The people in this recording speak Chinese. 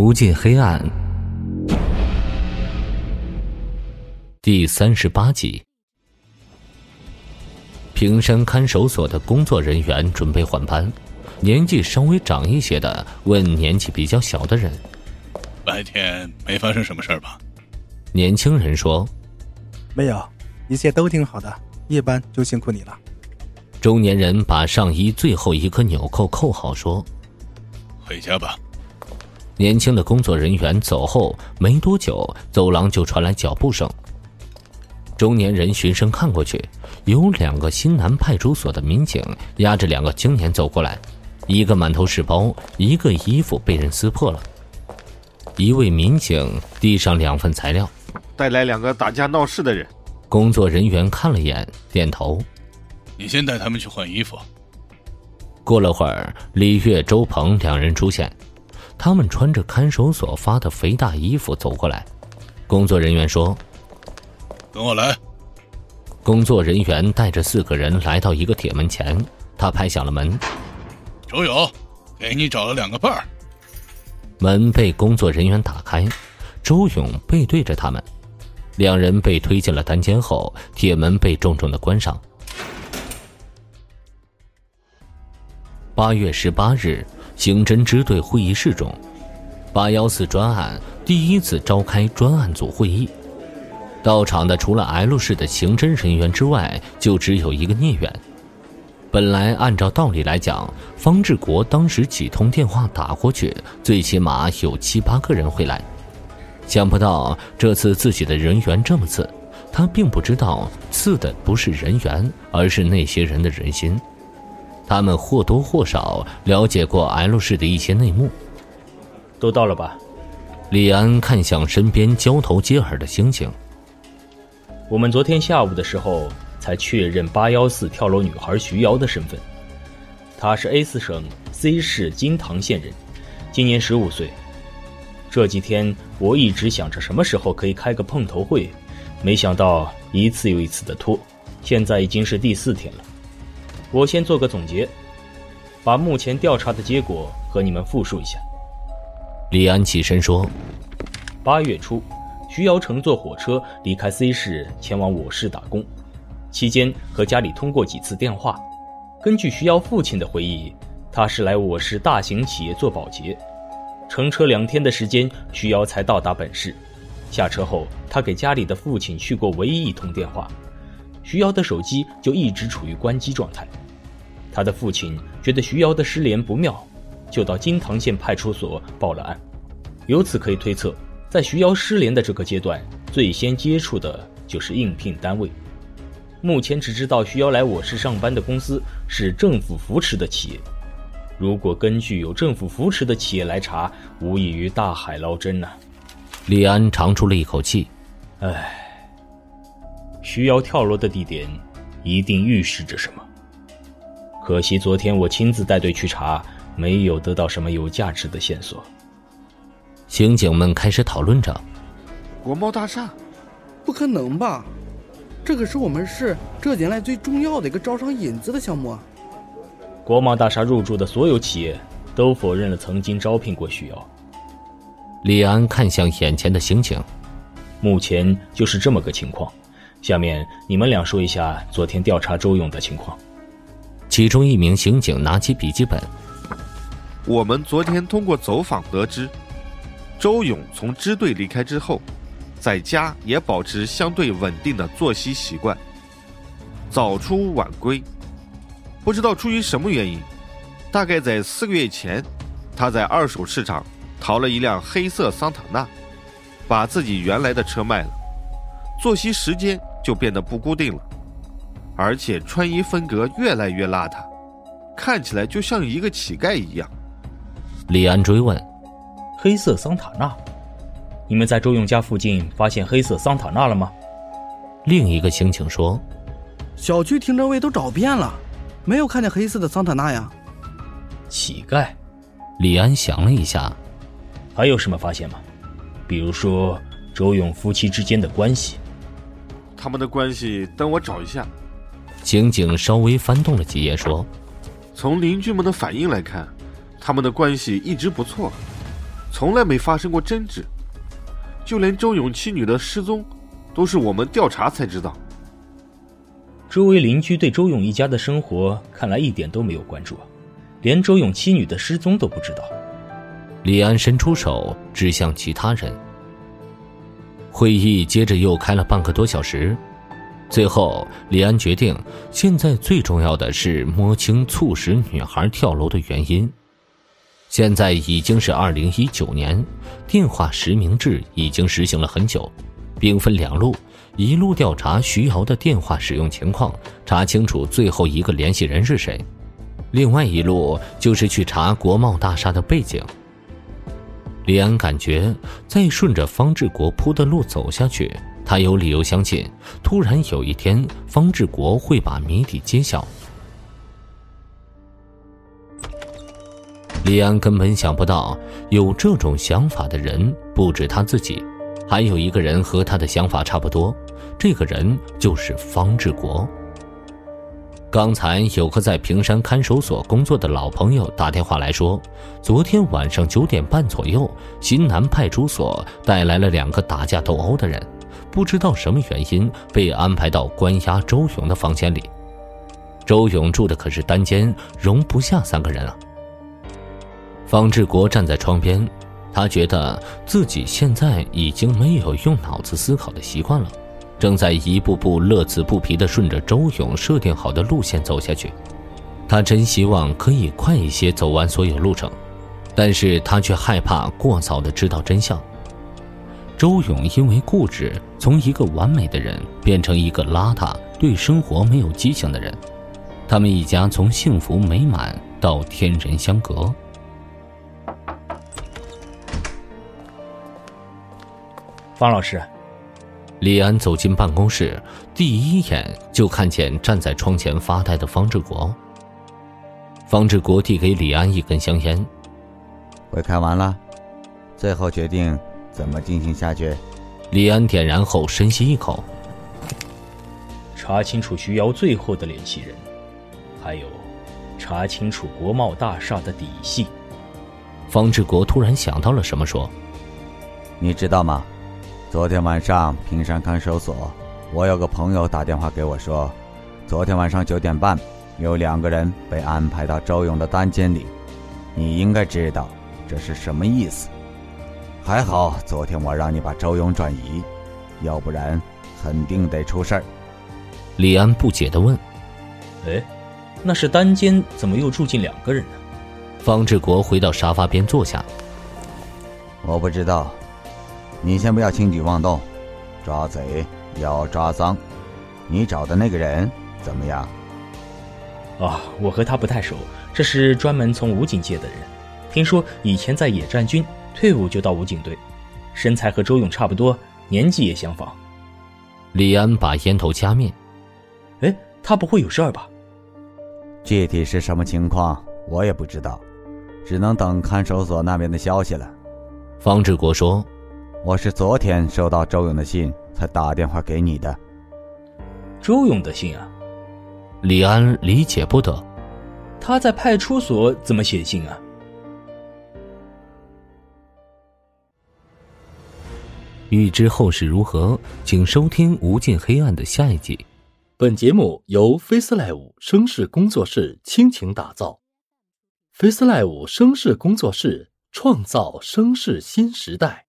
无尽黑暗，第三十八集。平山看守所的工作人员准备换班，年纪稍微长一些的问年纪比较小的人：“白天没发生什么事吧？”年轻人说：“没有，一切都挺好的。夜班就辛苦你了。”中年人把上衣最后一颗纽扣扣好，说：“回家吧。”年轻的工作人员走后没多久，走廊就传来脚步声。中年人循声看过去，有两个新南派出所的民警押着两个青年走过来，一个满头是包，一个衣服被人撕破了。一位民警递上两份材料，带来两个打架闹事的人。工作人员看了眼，点头：“你先带他们去换衣服。”过了会儿，李月、周鹏两人出现。他们穿着看守所发的肥大衣服走过来，工作人员说：“跟我来。”工作人员带着四个人来到一个铁门前，他拍响了门：“周勇，给你找了两个伴儿。”门被工作人员打开，周勇背对着他们，两人被推进了单间后，铁门被重重的关上。八月十八日。刑侦支队会议室中，八幺四专案第一次召开专案组会议。到场的除了 L 市的刑侦人员之外，就只有一个聂远。本来按照道理来讲，方志国当时几通电话打过去，最起码有七八个人会来。想不到这次自己的人员这么次，他并不知道刺的不是人员，而是那些人的人心。他们或多或少了解过 L 市的一些内幕。都到了吧？李安看向身边交头接耳的星星。我们昨天下午的时候才确认八幺四跳楼女孩徐瑶的身份，她是 A 四省 C 市金堂县人，今年十五岁。这几天我一直想着什么时候可以开个碰头会，没想到一次又一次的拖，现在已经是第四天了。我先做个总结，把目前调查的结果和你们复述一下。李安起身说：“八月初，徐瑶乘坐火车离开 C 市，前往我市打工，期间和家里通过几次电话。根据徐瑶父亲的回忆，他是来我市大型企业做保洁，乘车两天的时间，徐瑶才到达本市。下车后，他给家里的父亲去过唯一一通电话。”徐瑶的手机就一直处于关机状态，他的父亲觉得徐瑶的失联不妙，就到金堂县派出所报了案。由此可以推测，在徐瑶失联的这个阶段，最先接触的就是应聘单位。目前只知道徐瑶来我市上班的公司是政府扶持的企业。如果根据有政府扶持的企业来查，无异于大海捞针呐。李安长出了一口气，唉。徐瑶跳楼的地点，一定预示着什么。可惜昨天我亲自带队去查，没有得到什么有价值的线索。刑警们开始讨论着：国贸大厦，不可能吧？这可是我们市这几年来最重要的一个招商引资的项目啊！国贸大厦入驻的所有企业都否认了曾经招聘过徐瑶。李安看向眼前的刑警，目前就是这么个情况。下面你们俩说一下昨天调查周勇的情况。其中一名刑警拿起笔记本。我们昨天通过走访得知，周勇从支队离开之后，在家也保持相对稳定的作息习惯，早出晚归。不知道出于什么原因，大概在四个月前，他在二手市场淘了一辆黑色桑塔纳，把自己原来的车卖了，作息时间。就变得不固定了，而且穿衣风格越来越邋遢，看起来就像一个乞丐一样。李安追问：“黑色桑塔纳，你们在周勇家附近发现黑色桑塔纳了吗？”另一个刑警说：“小区停车位都找遍了，没有看见黑色的桑塔纳呀。”乞丐，李安想了一下，还有什么发现吗？比如说周勇夫妻之间的关系。他们的关系，等我找一下。刑警稍微翻动了几页，说：“从邻居们的反应来看，他们的关系一直不错。从来没发生过争执，就连周勇妻女的失踪，都是我们调查才知道。周围邻居对周勇一家的生活看来一点都没有关注，连周勇妻女的失踪都不知道。李安伸出手指向其他人。会议接着又开了半个多小时，最后李安决定，现在最重要的是摸清促使女孩跳楼的原因。现在已经是二零一九年，电话实名制已经实行了很久，兵分两路：一路调查徐瑶的电话使用情况，查清楚最后一个联系人是谁；另外一路就是去查国贸大厦的背景。李安感觉，再顺着方志国铺的路走下去，他有理由相信，突然有一天，方志国会把谜底揭晓。李安根本想不到，有这种想法的人不止他自己，还有一个人和他的想法差不多，这个人就是方志国。刚才有个在平山看守所工作的老朋友打电话来说，昨天晚上九点半左右，新南派出所带来了两个打架斗殴的人，不知道什么原因被安排到关押周勇的房间里。周勇住的可是单间，容不下三个人啊。方志国站在窗边，他觉得自己现在已经没有用脑子思考的习惯了。正在一步步乐此不疲地顺着周勇设定好的路线走下去，他真希望可以快一些走完所有路程，但是他却害怕过早的知道真相。周勇因为固执，从一个完美的人变成一个邋遢、对生活没有激情的人，他们一家从幸福美满到天人相隔。方老师。李安走进办公室，第一眼就看见站在窗前发呆的方志国。方志国递给李安一根香烟，会开完了，最后决定怎么进行下去。李安点燃后深吸一口，查清楚徐瑶最后的联系人，还有查清楚国贸大厦的底细。方志国突然想到了什么，说：“你知道吗？”昨天晚上，平山看守所，我有个朋友打电话给我说，昨天晚上九点半，有两个人被安排到周勇的单间里。你应该知道这是什么意思。还好昨天我让你把周勇转移，要不然肯定得出事儿。李安不解地问：“哎，那是单间，怎么又住进两个人呢？”方志国回到沙发边坐下：“我不知道。”你先不要轻举妄动，抓贼要抓赃。你找的那个人怎么样？啊，我和他不太熟，这是专门从武警界的人，听说以前在野战军，退伍就到武警队，身材和周勇差不多，年纪也相仿。李安把烟头掐灭。哎，他不会有事儿吧？具体是什么情况我也不知道，只能等看守所那边的消息了。方志国说。我是昨天收到周勇的信，才打电话给你的。周勇的信啊，李安理解不得，他在派出所怎么写信啊？欲知后事如何，请收听《无尽黑暗》的下一集。本节目由 FaceLive 声势工作室倾情打造，FaceLive 声势工作室创造声势新时代。